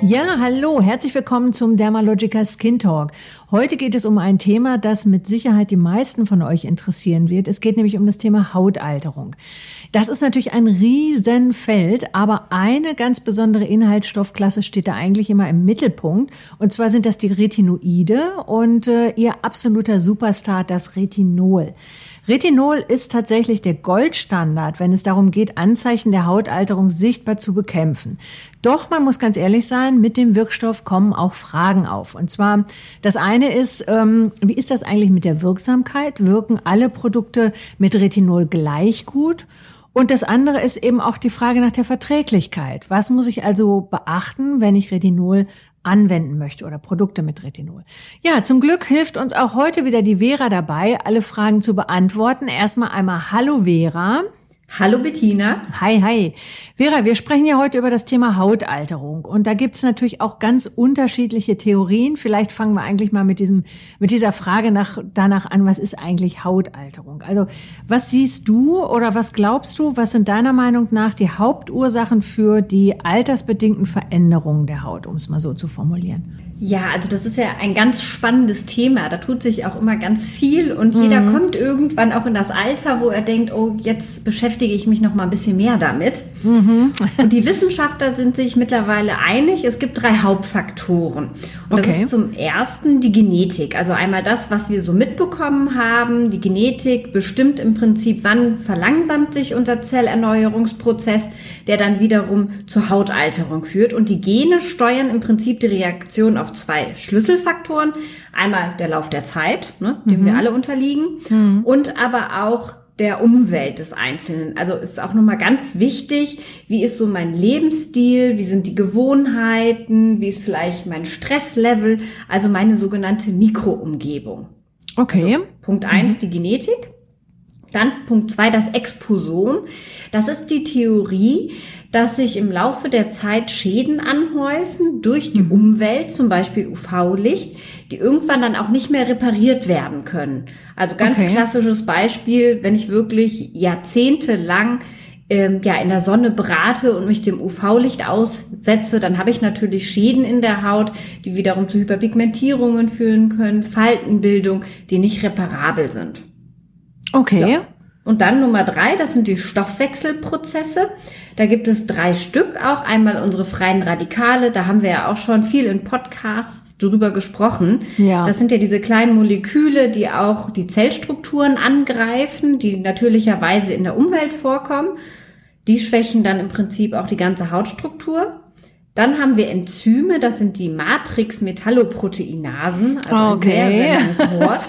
Ja, hallo, herzlich willkommen zum Dermalogica Skin Talk. Heute geht es um ein Thema, das mit Sicherheit die meisten von euch interessieren wird. Es geht nämlich um das Thema Hautalterung. Das ist natürlich ein Riesenfeld, aber eine ganz besondere Inhaltsstoffklasse steht da eigentlich immer im Mittelpunkt. Und zwar sind das die Retinoide und äh, ihr absoluter Superstar, das Retinol. Retinol ist tatsächlich der Goldstandard, wenn es darum geht, Anzeichen der Hautalterung sichtbar zu bekämpfen. Doch man muss ganz ehrlich sein, mit dem Wirkstoff kommen auch Fragen auf. Und zwar, das eine ist, ähm, wie ist das eigentlich mit der Wirksamkeit? Wirken alle Produkte mit Retinol gleich gut? Und das andere ist eben auch die Frage nach der Verträglichkeit. Was muss ich also beachten, wenn ich Retinol anwenden möchte oder Produkte mit Retinol. Ja, zum Glück hilft uns auch heute wieder die Vera dabei, alle Fragen zu beantworten. Erstmal einmal Hallo Vera. Hallo Bettina. Hi, hi. Vera, wir sprechen ja heute über das Thema Hautalterung. Und da gibt's natürlich auch ganz unterschiedliche Theorien. Vielleicht fangen wir eigentlich mal mit, diesem, mit dieser Frage nach, danach an, was ist eigentlich Hautalterung? Also was siehst du oder was glaubst du, was sind deiner Meinung nach die Hauptursachen für die altersbedingten Veränderungen der Haut, um es mal so zu formulieren? Ja, also das ist ja ein ganz spannendes Thema. Da tut sich auch immer ganz viel und mhm. jeder kommt irgendwann auch in das Alter, wo er denkt, oh, jetzt beschäftige ich mich noch mal ein bisschen mehr damit. Mhm. und die Wissenschaftler sind sich mittlerweile einig, es gibt drei Hauptfaktoren. Und okay. das ist zum ersten die Genetik. Also einmal das, was wir so mitbekommen haben. Die Genetik bestimmt im Prinzip, wann verlangsamt sich unser Zellerneuerungsprozess, der dann wiederum zur Hautalterung führt. Und die Gene steuern im Prinzip die Reaktion auf auf zwei Schlüsselfaktoren. Einmal der Lauf der Zeit, ne, dem mhm. wir alle unterliegen, mhm. und aber auch der Umwelt des Einzelnen. Also ist auch nochmal ganz wichtig, wie ist so mein Lebensstil, wie sind die Gewohnheiten, wie ist vielleicht mein Stresslevel, also meine sogenannte Mikroumgebung. Okay. Also, Punkt eins mhm. die Genetik. Dann Punkt zwei das Exposom. Das ist die Theorie, dass sich im Laufe der Zeit Schäden anhäufen durch die mhm. Umwelt, zum Beispiel UV-Licht, die irgendwann dann auch nicht mehr repariert werden können. Also ganz okay. klassisches Beispiel, wenn ich wirklich jahrzehntelang ähm, ja in der Sonne brate und mich dem UV-Licht aussetze, dann habe ich natürlich Schäden in der Haut, die wiederum zu Hyperpigmentierungen führen können, Faltenbildung, die nicht reparabel sind. Okay. Ja. Und dann Nummer drei, das sind die Stoffwechselprozesse. Da gibt es drei Stück auch. Einmal unsere freien Radikale, da haben wir ja auch schon viel in Podcasts drüber gesprochen. Ja. Das sind ja diese kleinen Moleküle, die auch die Zellstrukturen angreifen, die natürlicherweise in der Umwelt vorkommen. Die schwächen dann im Prinzip auch die ganze Hautstruktur. Dann haben wir Enzyme, das sind die Matrix-Metalloproteinasen, also okay. ein sehr, sehr Wort.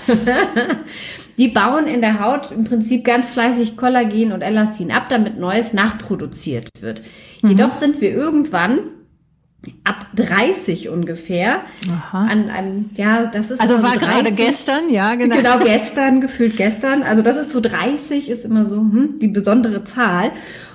Die bauen in der Haut im Prinzip ganz fleißig Kollagen und Elastin ab, damit Neues nachproduziert wird. Mhm. Jedoch sind wir irgendwann ab 30 ungefähr Aha. an, an ja das ist also war 30, gerade gestern ja genau genau gestern gefühlt gestern also das ist so 30 ist immer so hm, die besondere Zahl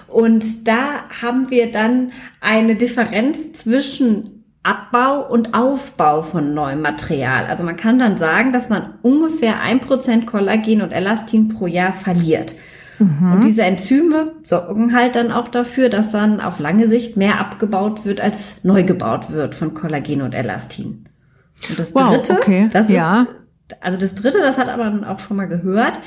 und da haben wir dann eine Differenz zwischen Abbau und Aufbau von neuem Material. Also man kann dann sagen, dass man ungefähr ein Prozent Kollagen und Elastin pro Jahr verliert. Mhm. Und diese Enzyme sorgen halt dann auch dafür, dass dann auf lange Sicht mehr abgebaut wird, als neu gebaut wird von Kollagen und Elastin. Und das wow, dritte, okay. das ja. ist also das dritte, das hat aber auch schon mal gehört,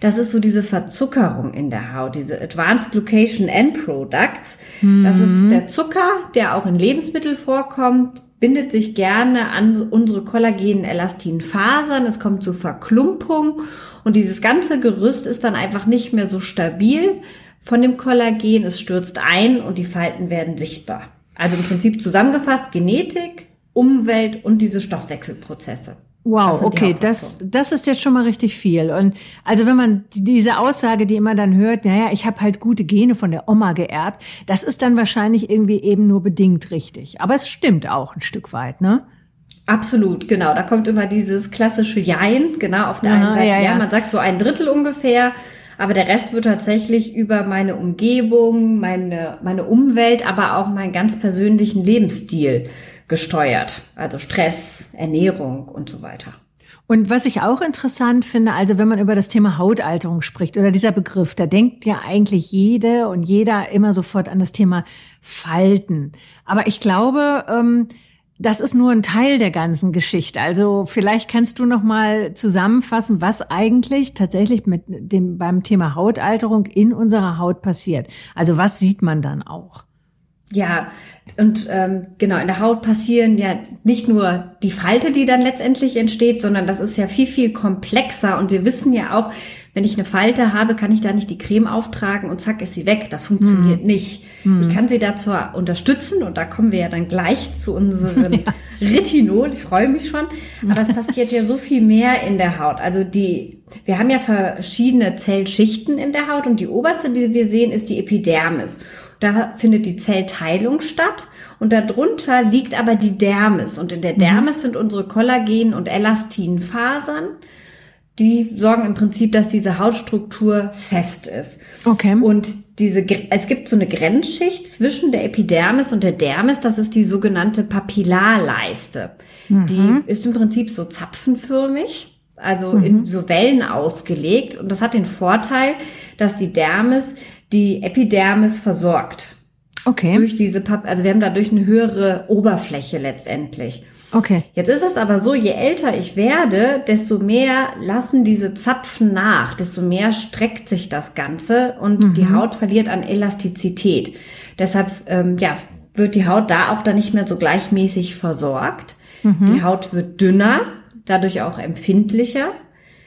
das ist so diese Verzuckerung in der Haut, diese Advanced Glucation End Products. Mhm. Das ist mhm. der Zucker, der auch in Lebensmitteln vorkommt, bindet sich gerne an unsere kollagenen Elastinfasern, es kommt zu Verklumpung und dieses ganze Gerüst ist dann einfach nicht mehr so stabil von dem Kollagen, es stürzt ein und die Falten werden sichtbar. Also im Prinzip zusammengefasst Genetik, Umwelt und diese Stoffwechselprozesse. Wow, okay, das, das ist jetzt schon mal richtig viel. Und also wenn man diese Aussage, die immer dann hört, naja, ich habe halt gute Gene von der Oma geerbt, das ist dann wahrscheinlich irgendwie eben nur bedingt richtig. Aber es stimmt auch ein Stück weit, ne? Absolut, genau. Da kommt immer dieses klassische Jein, genau, auf der Aha, einen Seite. Ja, ja. ja, man sagt so ein Drittel ungefähr, aber der Rest wird tatsächlich über meine Umgebung, meine, meine Umwelt, aber auch meinen ganz persönlichen Lebensstil gesteuert. Also Stress, Ernährung und so weiter. Und was ich auch interessant finde, also wenn man über das Thema Hautalterung spricht oder dieser Begriff, da denkt ja eigentlich jede und jeder immer sofort an das Thema Falten. Aber ich glaube, ähm, das ist nur ein Teil der ganzen Geschichte. Also vielleicht kannst du noch mal zusammenfassen, was eigentlich tatsächlich mit dem beim Thema Hautalterung in unserer Haut passiert. Also was sieht man dann auch? Ja, und ähm, genau, in der Haut passieren ja nicht nur die Falte, die dann letztendlich entsteht, sondern das ist ja viel, viel komplexer. Und wir wissen ja auch, wenn ich eine Falte habe, kann ich da nicht die Creme auftragen und zack ist sie weg. Das funktioniert hm. nicht. Hm. Ich kann sie da zwar unterstützen und da kommen wir ja dann gleich zu unserem ja. Retinol. Ich freue mich schon. Aber es passiert ja so viel mehr in der Haut. Also die, wir haben ja verschiedene Zellschichten in der Haut und die oberste, die wir sehen, ist die Epidermis. Da findet die Zellteilung statt und darunter liegt aber die Dermis. Und in der mhm. Dermis sind unsere Kollagen- und Elastinfasern die sorgen im Prinzip, dass diese Hautstruktur fest ist. Okay. Und diese, es gibt so eine Grenzschicht zwischen der Epidermis und der Dermis, das ist die sogenannte Papillarleiste. Mhm. Die ist im Prinzip so zapfenförmig, also mhm. in so Wellen ausgelegt. Und das hat den Vorteil, dass die Dermis die Epidermis versorgt. Okay. Durch diese, Pap also wir haben dadurch eine höhere Oberfläche letztendlich. Okay. Jetzt ist es aber so, je älter ich werde, desto mehr lassen diese Zapfen nach, desto mehr streckt sich das Ganze und mhm. die Haut verliert an Elastizität. Deshalb ähm, ja, wird die Haut da auch dann nicht mehr so gleichmäßig versorgt. Mhm. Die Haut wird dünner, dadurch auch empfindlicher.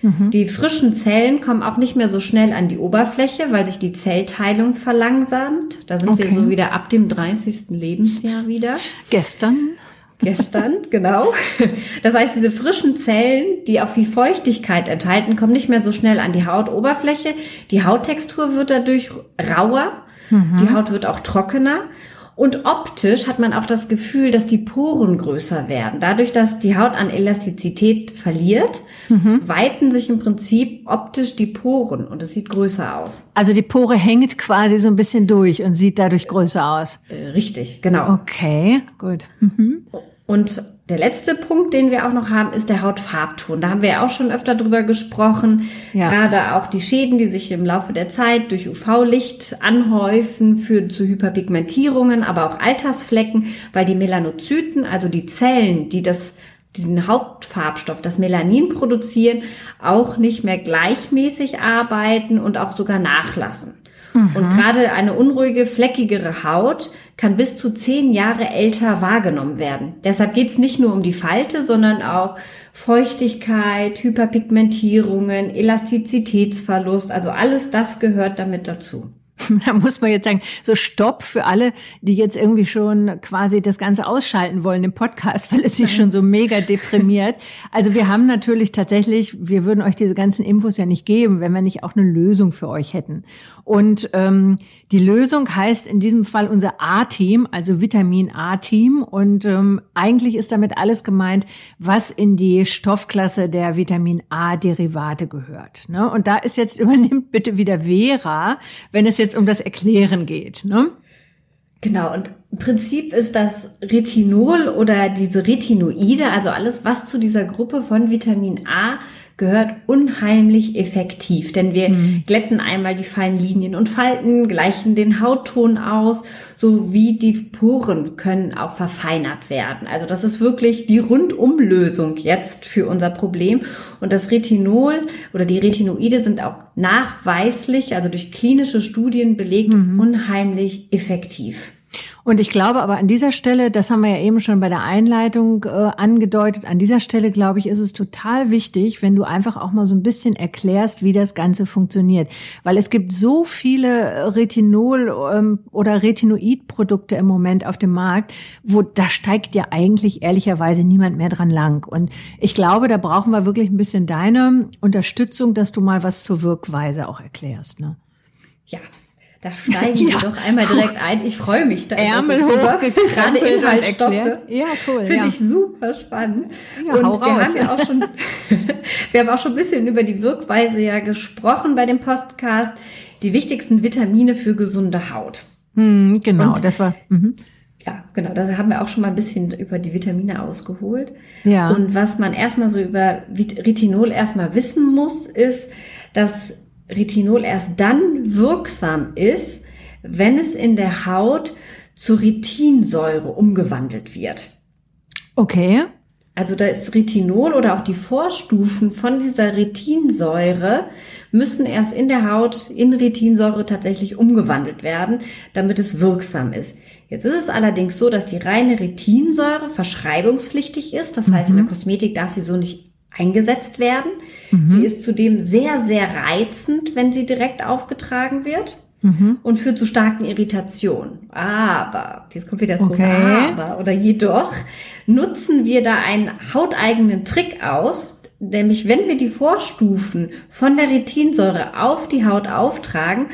Mhm. Die frischen Zellen kommen auch nicht mehr so schnell an die Oberfläche, weil sich die Zellteilung verlangsamt. Da sind okay. wir so wieder ab dem 30. Lebensjahr wieder. Gestern gestern, genau. Das heißt, diese frischen Zellen, die auch viel Feuchtigkeit enthalten, kommen nicht mehr so schnell an die Hautoberfläche. Die Hauttextur wird dadurch rauer, mhm. die Haut wird auch trockener. Und optisch hat man auch das Gefühl, dass die Poren größer werden. Dadurch, dass die Haut an Elastizität verliert, mhm. weiten sich im Prinzip optisch die Poren und es sieht größer aus. Also die Pore hängt quasi so ein bisschen durch und sieht dadurch größer aus. Äh, richtig, genau. Okay, gut. Mhm. Und der letzte Punkt, den wir auch noch haben, ist der Hautfarbton. Da haben wir ja auch schon öfter drüber gesprochen. Ja. Gerade auch die Schäden, die sich im Laufe der Zeit durch UV-Licht anhäufen, führen zu Hyperpigmentierungen, aber auch Altersflecken, weil die Melanozyten, also die Zellen, die das diesen Hauptfarbstoff, das Melanin produzieren, auch nicht mehr gleichmäßig arbeiten und auch sogar nachlassen. Mhm. Und gerade eine unruhige, fleckigere Haut kann bis zu zehn Jahre älter wahrgenommen werden. Deshalb geht es nicht nur um die Falte, sondern auch Feuchtigkeit, Hyperpigmentierungen, Elastizitätsverlust. Also alles das gehört damit dazu. Da muss man jetzt sagen, so Stopp für alle, die jetzt irgendwie schon quasi das Ganze ausschalten wollen im Podcast, weil es sich schon so mega deprimiert. Also wir haben natürlich tatsächlich, wir würden euch diese ganzen Infos ja nicht geben, wenn wir nicht auch eine Lösung für euch hätten. Und ähm, die Lösung heißt in diesem Fall unser A-Team, also Vitamin A-Team. Und ähm, eigentlich ist damit alles gemeint, was in die Stoffklasse der Vitamin A-Derivate gehört. Ne? Und da ist jetzt übernimmt bitte wieder Vera, wenn es jetzt um das Erklären geht. Ne? Genau, und im Prinzip ist das Retinol oder diese Retinoide, also alles, was zu dieser Gruppe von Vitamin A gehört unheimlich effektiv, denn wir mhm. glätten einmal die feinen Linien und Falten, gleichen den Hautton aus, sowie die Poren können auch verfeinert werden. Also das ist wirklich die Rundumlösung jetzt für unser Problem. Und das Retinol oder die Retinoide sind auch nachweislich, also durch klinische Studien belegt, mhm. unheimlich effektiv. Und ich glaube aber an dieser Stelle, das haben wir ja eben schon bei der Einleitung äh, angedeutet, an dieser Stelle glaube ich, ist es total wichtig, wenn du einfach auch mal so ein bisschen erklärst, wie das Ganze funktioniert. Weil es gibt so viele Retinol- ähm, oder Retinoid-Produkte im Moment auf dem Markt, wo da steigt ja eigentlich ehrlicherweise niemand mehr dran lang. Und ich glaube, da brauchen wir wirklich ein bisschen deine Unterstützung, dass du mal was zur Wirkweise auch erklärst. Ne? Ja, Da steigen ja. wir doch einmal direkt ein. Ich freue mich da. Ärmel hochgekrempelt gerade Inhaltsstoffe. Ja, cool. Finde ja. ich super spannend. Ja, und wir raus. haben ja auch schon, wir haben auch schon ein bisschen über die Wirkweise ja gesprochen bei dem Podcast. Die wichtigsten Vitamine für gesunde Haut. Hm, genau, und, das war. Mhm. Ja, genau. Da haben wir auch schon mal ein bisschen über die Vitamine ausgeholt. Ja. Und was man erstmal so über Retinol erstmal wissen muss, ist, dass Retinol erst dann wirksam ist, wenn es in der Haut zu Retinsäure umgewandelt wird. Okay. Also da ist Retinol oder auch die Vorstufen von dieser Retinsäure müssen erst in der Haut in Retinsäure tatsächlich umgewandelt werden, damit es wirksam ist. Jetzt ist es allerdings so, dass die reine Retinsäure verschreibungspflichtig ist. Das heißt, in der mhm. Kosmetik darf sie so nicht eingesetzt werden. Mhm. Sie ist zudem sehr, sehr reizend, wenn sie direkt aufgetragen wird mhm. und führt zu starken Irritationen. Aber, jetzt kommt wieder das okay. große Aber oder jedoch, nutzen wir da einen hauteigenen Trick aus, nämlich wenn wir die Vorstufen von der Retinsäure auf die Haut auftragen,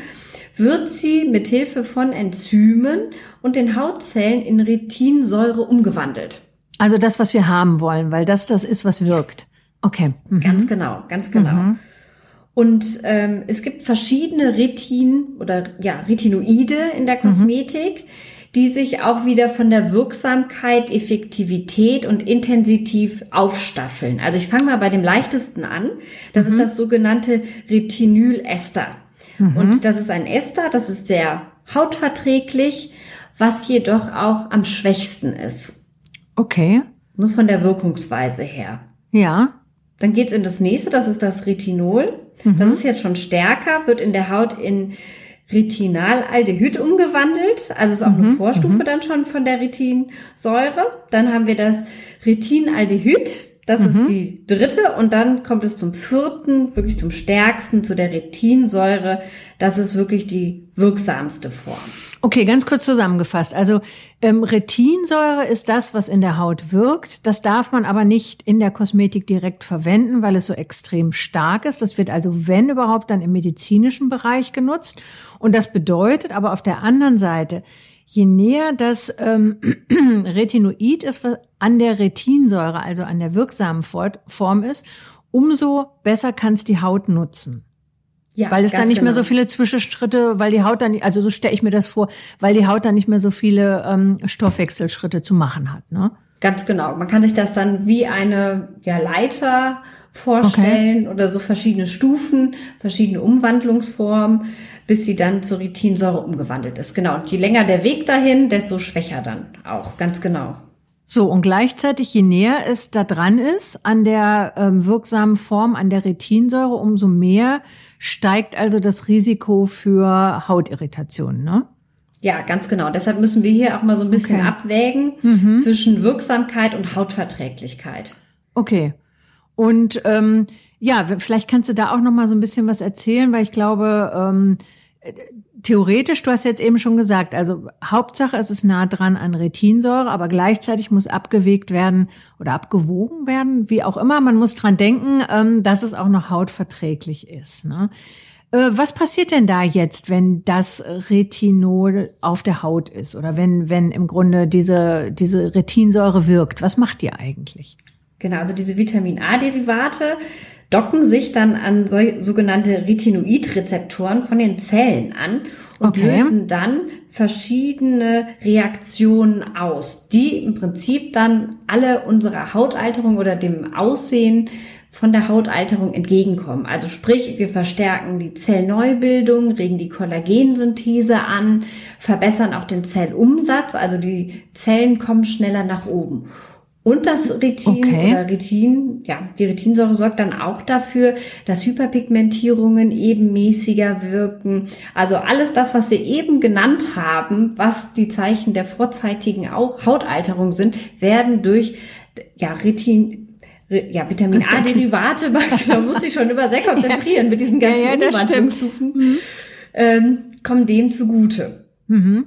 wird sie mit Hilfe von Enzymen und den Hautzellen in Retinsäure umgewandelt. Also das, was wir haben wollen, weil das das ist, was wirkt. Okay. Mhm. Ganz genau, ganz genau. Mhm. Und ähm, es gibt verschiedene Retin oder ja Retinoide in der mhm. Kosmetik, mhm. die sich auch wieder von der Wirksamkeit, Effektivität und Intensität aufstaffeln. Also ich fange mal bei dem leichtesten an. Das ist mhm. das sogenannte Retinylester. Mhm. Und das ist ein Ester, das ist sehr hautverträglich, was jedoch auch am schwächsten ist. Okay. Nur von der Wirkungsweise her. Ja. Dann geht's in das nächste, das ist das Retinol. Mhm. Das ist jetzt schon stärker, wird in der Haut in Retinalaldehyd umgewandelt. Also ist auch mhm. eine Vorstufe mhm. dann schon von der Retinsäure. Dann haben wir das Retinaldehyd. Das mhm. ist die dritte und dann kommt es zum vierten, wirklich zum stärksten, zu der Retinsäure. Das ist wirklich die wirksamste Form. Okay, ganz kurz zusammengefasst. Also ähm, Retinsäure ist das, was in der Haut wirkt. Das darf man aber nicht in der Kosmetik direkt verwenden, weil es so extrem stark ist. Das wird also, wenn überhaupt, dann im medizinischen Bereich genutzt. Und das bedeutet aber auf der anderen Seite, je näher das ähm, Retinoid ist, was an der Retinsäure, also an der wirksamen Form ist, umso besser kann es die Haut nutzen. Ja, weil es dann nicht genau. mehr so viele Zwischenschritte, weil die Haut dann, also so stelle ich mir das vor, weil die Haut dann nicht mehr so viele ähm, Stoffwechselschritte zu machen hat. Ne? Ganz genau. Man kann sich das dann wie eine ja, Leiter vorstellen okay. oder so verschiedene Stufen, verschiedene Umwandlungsformen, bis sie dann zur Retinsäure umgewandelt ist. Genau. Und je länger der Weg dahin, desto schwächer dann auch. Ganz genau. So, und gleichzeitig, je näher es da dran ist an der ähm, wirksamen Form, an der Retinsäure, umso mehr steigt also das Risiko für Hautirritationen, ne? Ja, ganz genau. Deshalb müssen wir hier auch mal so ein bisschen okay. abwägen mhm. zwischen Wirksamkeit und Hautverträglichkeit. Okay. Und ähm, ja, vielleicht kannst du da auch noch mal so ein bisschen was erzählen, weil ich glaube, ähm, theoretisch, du hast jetzt eben schon gesagt, also Hauptsache es ist nah dran an Retinsäure, aber gleichzeitig muss abgewegt werden oder abgewogen werden, wie auch immer. Man muss dran denken, ähm, dass es auch noch hautverträglich ist. Ne? Äh, was passiert denn da jetzt, wenn das Retinol auf der Haut ist oder wenn, wenn im Grunde diese, diese Retinsäure wirkt? Was macht die eigentlich? Genau, also diese Vitamin A-Derivate docken sich dann an so, sogenannte Retinoidrezeptoren von den Zellen an und okay. lösen dann verschiedene Reaktionen aus, die im Prinzip dann alle unserer Hautalterung oder dem Aussehen von der Hautalterung entgegenkommen. Also sprich, wir verstärken die Zellneubildung, regen die Kollagensynthese an, verbessern auch den Zellumsatz, also die Zellen kommen schneller nach oben. Und das Retin okay. oder Retin, ja, die Retinsäure sorgt dann auch dafür, dass Hyperpigmentierungen ebenmäßiger wirken. Also alles das, was wir eben genannt haben, was die Zeichen der vorzeitigen Hautalterung sind, werden durch ja, Retin, ja, Vitamin A-Derivate, da muss ich schon über sehr konzentrieren mit diesen ganzen ja, ja, mhm. ähm, kommen dem zugute. Mhm.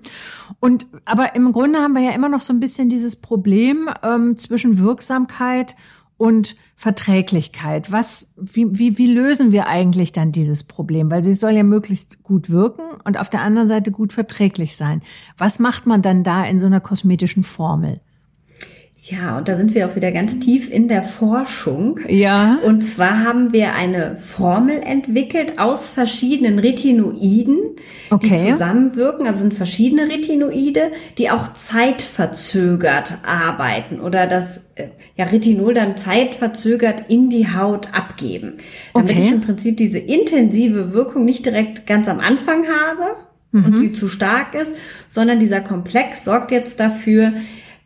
Und aber im Grunde haben wir ja immer noch so ein bisschen dieses Problem ähm, zwischen Wirksamkeit und Verträglichkeit. Was, wie, wie, wie lösen wir eigentlich dann dieses Problem? Weil sie soll ja möglichst gut wirken und auf der anderen Seite gut verträglich sein. Was macht man dann da in so einer kosmetischen Formel? Ja, und da sind wir auch wieder ganz tief in der Forschung. Ja. Und zwar haben wir eine Formel entwickelt aus verschiedenen Retinoiden, okay. die zusammenwirken. Also sind verschiedene Retinoide, die auch zeitverzögert arbeiten oder das äh, ja, Retinol dann zeitverzögert in die Haut abgeben. Damit okay. ich im Prinzip diese intensive Wirkung nicht direkt ganz am Anfang habe mhm. und sie zu stark ist, sondern dieser Komplex sorgt jetzt dafür,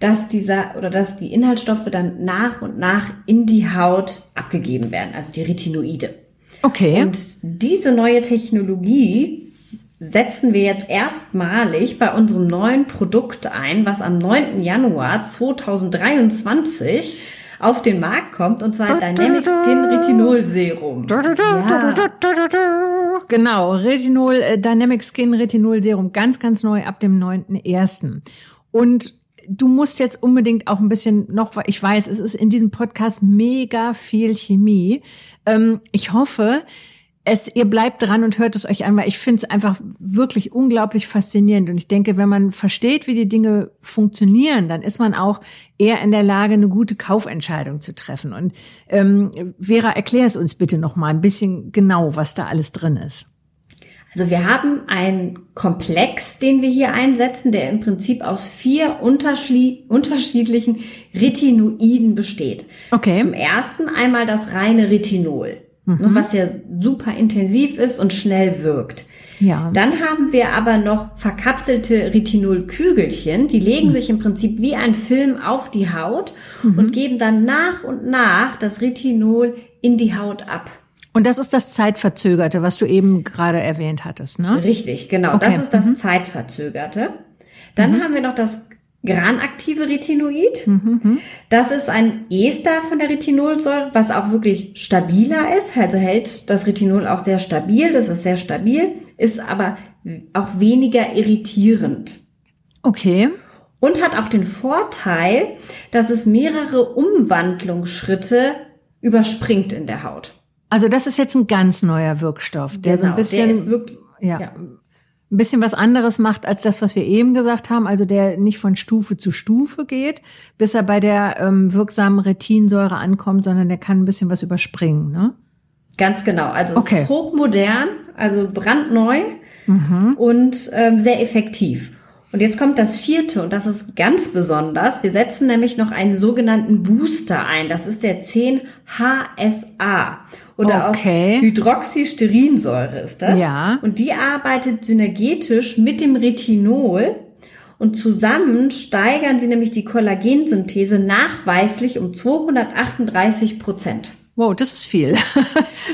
dass dieser oder dass die Inhaltsstoffe dann nach und nach in die Haut abgegeben werden, also die Retinoide. Okay. Und diese neue Technologie setzen wir jetzt erstmalig bei unserem neuen Produkt ein, was am 9. Januar 2023 auf den Markt kommt, und zwar Dynamic Skin Retinol Serum. Ja. Genau, Retinol, äh, Dynamic Skin Retinol Serum, ganz, ganz neu ab dem 9.1. Und du musst jetzt unbedingt auch ein bisschen noch, ich weiß, es ist in diesem Podcast mega viel Chemie. Ähm, ich hoffe, es, ihr bleibt dran und hört es euch an, weil ich finde es einfach wirklich unglaublich faszinierend. Und ich denke, wenn man versteht, wie die Dinge funktionieren, dann ist man auch eher in der Lage, eine gute Kaufentscheidung zu treffen. Und ähm, Vera, erklär es uns bitte noch mal ein bisschen genau, was da alles drin ist. Also wir haben einen Komplex, den wir hier einsetzen, der im Prinzip aus vier unterschiedlichen Retinoiden besteht. Okay. Zum ersten einmal das reine Retinol, mhm. was ja super intensiv ist und schnell wirkt. Ja. Dann haben wir aber noch verkapselte Retinolkügelchen, die legen mhm. sich im Prinzip wie ein Film auf die Haut mhm. und geben dann nach und nach das Retinol in die Haut ab. Und das ist das Zeitverzögerte, was du eben gerade erwähnt hattest, ne? Richtig, genau. Okay. Das ist das mhm. Zeitverzögerte. Dann mhm. haben wir noch das granaktive Retinoid. Mhm, mhm. Das ist ein Ester von der Retinolsäure, was auch wirklich stabiler ist. Also hält das Retinol auch sehr stabil. Das ist sehr stabil, ist aber auch weniger irritierend. Okay. Und hat auch den Vorteil, dass es mehrere Umwandlungsschritte überspringt in der Haut. Also das ist jetzt ein ganz neuer Wirkstoff, der genau, so ein genau, bisschen, wirklich, ja, ja, ein bisschen was anderes macht als das, was wir eben gesagt haben. Also der nicht von Stufe zu Stufe geht, bis er bei der ähm, wirksamen Retinsäure ankommt, sondern der kann ein bisschen was überspringen, ne? Ganz genau. Also okay. hochmodern, also brandneu mhm. und ähm, sehr effektiv. Und jetzt kommt das vierte und das ist ganz besonders. Wir setzen nämlich noch einen sogenannten Booster ein. Das ist der 10-HSA oder okay. auch Hydroxysterinsäure ist das. Ja. Und die arbeitet synergetisch mit dem Retinol und zusammen steigern sie nämlich die Kollagensynthese nachweislich um 238 Prozent. Wow, das ist viel.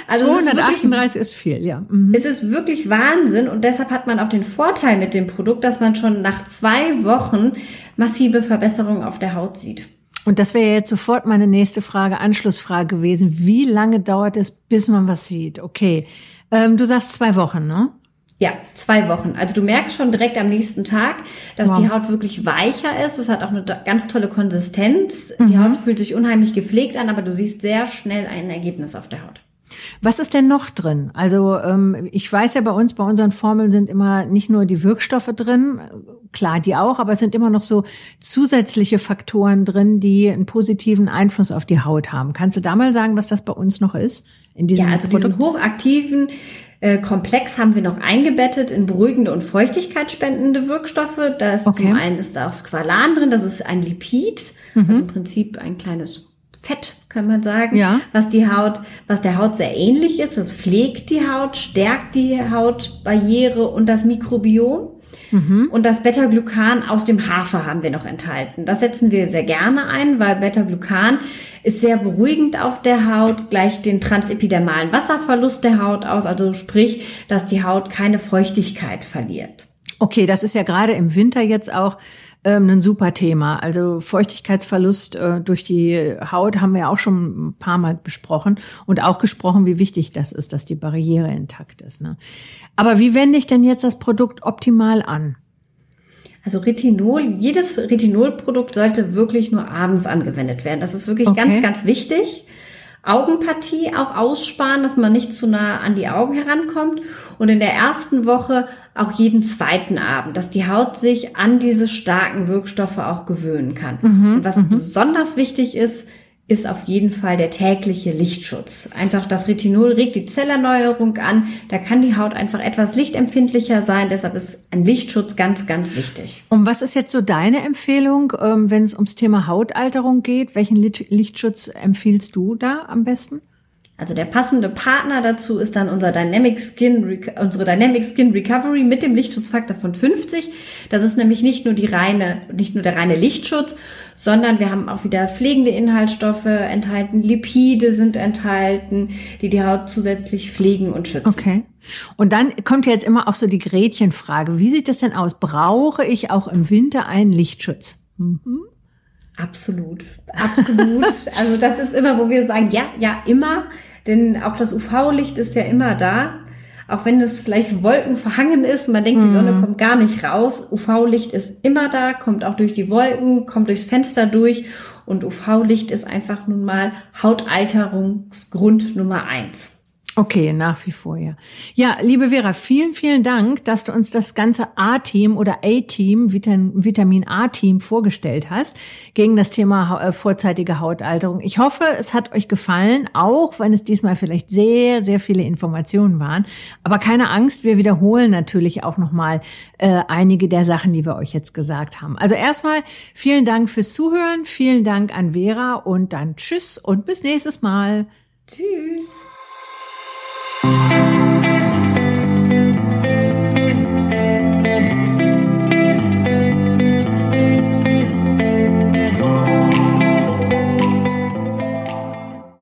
Also 238 ist, ist viel, ja. Mhm. Es ist wirklich Wahnsinn und deshalb hat man auch den Vorteil mit dem Produkt, dass man schon nach zwei Wochen massive Verbesserungen auf der Haut sieht. Und das wäre jetzt sofort meine nächste Frage, Anschlussfrage gewesen. Wie lange dauert es, bis man was sieht? Okay, ähm, du sagst zwei Wochen, ne? Ja, zwei Wochen. Also du merkst schon direkt am nächsten Tag, dass wow. die Haut wirklich weicher ist. Es hat auch eine ganz tolle Konsistenz. Mhm. Die Haut fühlt sich unheimlich gepflegt an, aber du siehst sehr schnell ein Ergebnis auf der Haut. Was ist denn noch drin? Also ähm, ich weiß ja bei uns, bei unseren Formeln sind immer nicht nur die Wirkstoffe drin, klar die auch, aber es sind immer noch so zusätzliche Faktoren drin, die einen positiven Einfluss auf die Haut haben. Kannst du da mal sagen, was das bei uns noch ist? In diesem ja, also Produkt? diesen hochaktiven äh, Komplex haben wir noch eingebettet in beruhigende und feuchtigkeitsspendende Wirkstoffe. Da ist okay. zum einen ist da auch Squalan drin, das ist ein Lipid, mhm. also im Prinzip ein kleines Fett, kann man sagen, ja. was die Haut, was der Haut sehr ähnlich ist. Es pflegt die Haut, stärkt die Hautbarriere und das Mikrobiom. Mhm. Und das Beta-Glucan aus dem Hafer haben wir noch enthalten. Das setzen wir sehr gerne ein, weil Beta-Glucan ist sehr beruhigend auf der Haut, gleicht den transepidermalen Wasserverlust der Haut aus, also sprich, dass die Haut keine Feuchtigkeit verliert. Okay, das ist ja gerade im Winter jetzt auch ähm, ein super Thema. Also Feuchtigkeitsverlust äh, durch die Haut haben wir auch schon ein paar Mal besprochen und auch gesprochen, wie wichtig das ist, dass die Barriere intakt ist. Ne? Aber wie wende ich denn jetzt das Produkt optimal an? Also Retinol, jedes Retinolprodukt sollte wirklich nur abends angewendet werden. Das ist wirklich Okay. ganz, ganz wichtig. Augenpartie auch aussparen, dass man nicht zu nah an die Augen herankommt. Und in der ersten Woche auch jeden zweiten Abend, dass die Haut sich an diese starken Wirkstoffe auch gewöhnen kann. Und was besonders wichtig ist, ist auf jeden Fall der tägliche Lichtschutz. Einfach das Retinol regt die Zellerneuerung an. Da kann die Haut einfach etwas lichtempfindlicher sein. Deshalb ist ein Lichtschutz ganz, ganz wichtig. Und was ist jetzt so deine Empfehlung, ähm, wenn es ums Thema Hautalterung geht? Welchen Licht- Lichtschutz empfiehlst du da am besten? Also der passende Partner dazu ist dann unser Dynamic Skin, unsere Dynamic Skin Recovery mit dem Lichtschutzfaktor von 50. Das ist nämlich nicht nur die reine, nicht nur der reine Lichtschutz, sondern wir haben auch wieder pflegende Inhaltsstoffe enthalten, Lipide sind enthalten, die die Haut zusätzlich pflegen und schützen. Okay. Und dann kommt ja jetzt immer auch so die Gretchenfrage. Wie sieht das denn aus? Brauche ich auch im Winter einen Lichtschutz? Absolut, absolut. also das ist immer, wo wir sagen, ja, ja, immer, denn auch das UV-Licht ist ja immer da. Auch wenn es vielleicht wolkenverhangen ist, man denkt, die Sonne kommt gar nicht raus. UV-Licht ist immer da, kommt auch durch die Wolken, kommt durchs Fenster durch. Und UV-Licht ist einfach nun mal Hautalterungsgrund Nummer eins. Okay, nach wie vor, ja. Ja, liebe Vera, vielen, vielen Dank, dass du uns das ganze A-Team oder A-Team, Vitam Vitamin A-Team vorgestellt hast gegen das Thema äh, vorzeitige Hautalterung. Ich hoffe, es hat euch gefallen, auch wenn es diesmal vielleicht sehr, sehr viele Informationen waren. Aber keine Angst, wir wiederholen natürlich auch nochmal äh, einige der Sachen, die wir euch jetzt gesagt haben. Also erstmal vielen Dank fürs Zuhören, vielen Dank an Vera und dann tschüss und bis nächstes Mal. Tschüss.